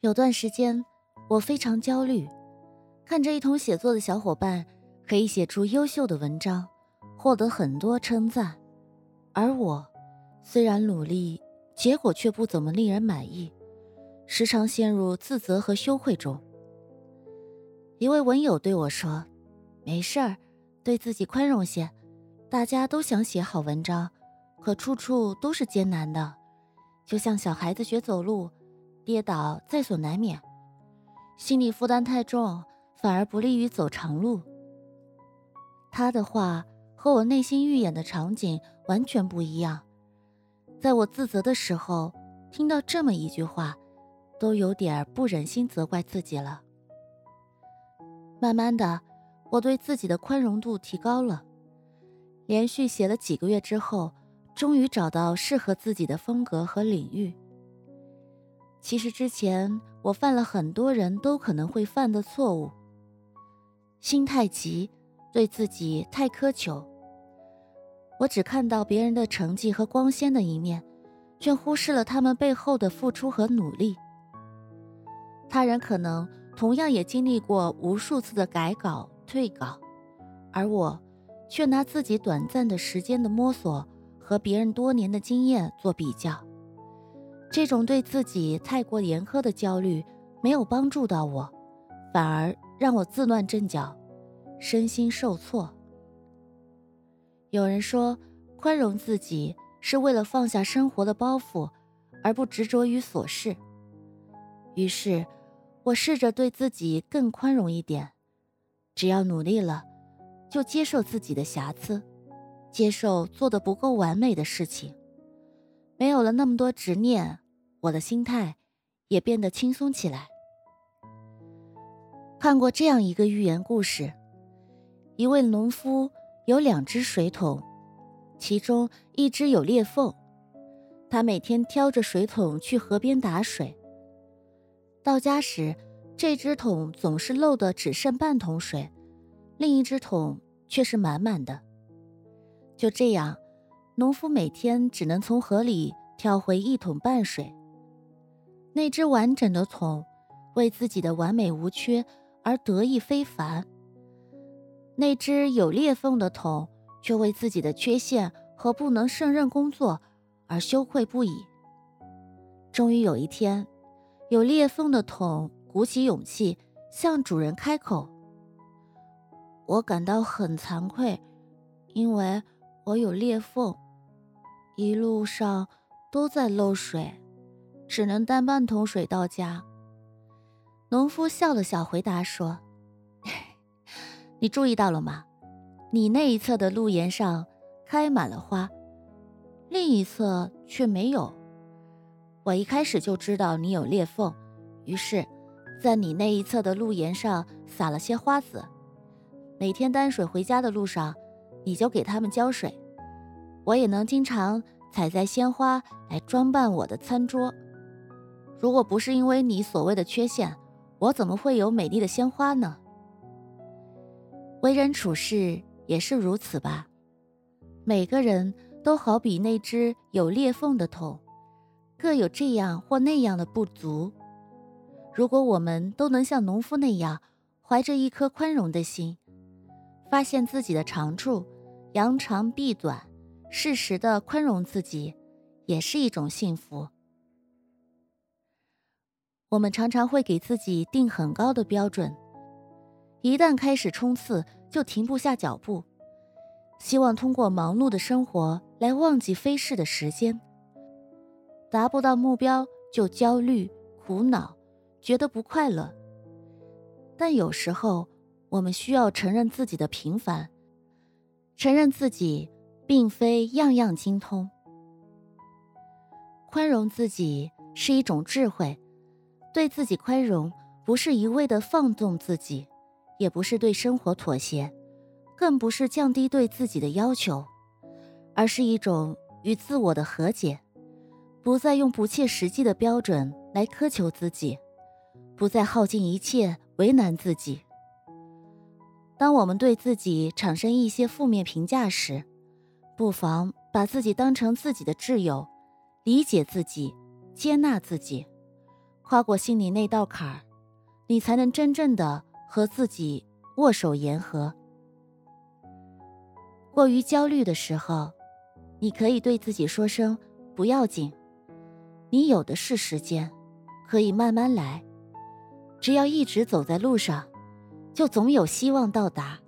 有段时间，我非常焦虑，看着一同写作的小伙伴可以写出优秀的文章，获得很多称赞，而我虽然努力，结果却不怎么令人满意，时常陷入自责和羞愧中。一位文友对我说：“没事儿，对自己宽容些，大家都想写好文章，可处处都是艰难的，就像小孩子学走路。”跌倒在所难免，心理负担太重，反而不利于走长路。他的话和我内心预演的场景完全不一样。在我自责的时候，听到这么一句话，都有点不忍心责怪自己了。慢慢的，我对自己的宽容度提高了。连续写了几个月之后，终于找到适合自己的风格和领域。其实之前我犯了很多人都可能会犯的错误：心太急，对自己太苛求。我只看到别人的成绩和光鲜的一面，却忽视了他们背后的付出和努力。他人可能同样也经历过无数次的改稿、退稿，而我却拿自己短暂的时间的摸索和别人多年的经验做比较。这种对自己太过严苛的焦虑，没有帮助到我，反而让我自乱阵脚，身心受挫。有人说，宽容自己是为了放下生活的包袱，而不执着于琐事。于是，我试着对自己更宽容一点，只要努力了，就接受自己的瑕疵，接受做的不够完美的事情。没有了那么多执念，我的心态也变得轻松起来。看过这样一个寓言故事：一位农夫有两只水桶，其中一只有裂缝，他每天挑着水桶去河边打水。到家时，这只桶总是漏的只剩半桶水，另一只桶却是满满的。就这样。农夫每天只能从河里挑回一桶半水。那只完整的桶为自己的完美无缺而得意非凡，那只有裂缝的桶却为自己的缺陷和不能胜任工作而羞愧不已。终于有一天，有裂缝的桶鼓起勇气向主人开口：“我感到很惭愧，因为我有裂缝。”一路上都在漏水，只能担半桶水到家。农夫笑了笑，回答说：“ 你注意到了吗？你那一侧的路沿上开满了花，另一侧却没有。我一开始就知道你有裂缝，于是，在你那一侧的路沿上撒了些花籽。每天担水回家的路上，你就给他们浇水。”我也能经常采摘鲜花来装扮我的餐桌。如果不是因为你所谓的缺陷，我怎么会有美丽的鲜花呢？为人处事也是如此吧。每个人都好比那只有裂缝的桶，各有这样或那样的不足。如果我们都能像农夫那样，怀着一颗宽容的心，发现自己的长处，扬长避短。适时的宽容自己，也是一种幸福。我们常常会给自己定很高的标准，一旦开始冲刺，就停不下脚步。希望通过忙碌的生活来忘记飞逝的时间，达不到目标就焦虑、苦恼，觉得不快乐。但有时候，我们需要承认自己的平凡，承认自己。并非样样精通，宽容自己是一种智慧。对自己宽容，不是一味的放纵自己，也不是对生活妥协，更不是降低对自己的要求，而是一种与自我的和解。不再用不切实际的标准来苛求自己，不再耗尽一切为难自己。当我们对自己产生一些负面评价时，不妨把自己当成自己的挚友，理解自己，接纳自己，跨过心里那道坎儿，你才能真正的和自己握手言和。过于焦虑的时候，你可以对自己说声“不要紧”，你有的是时间，可以慢慢来。只要一直走在路上，就总有希望到达。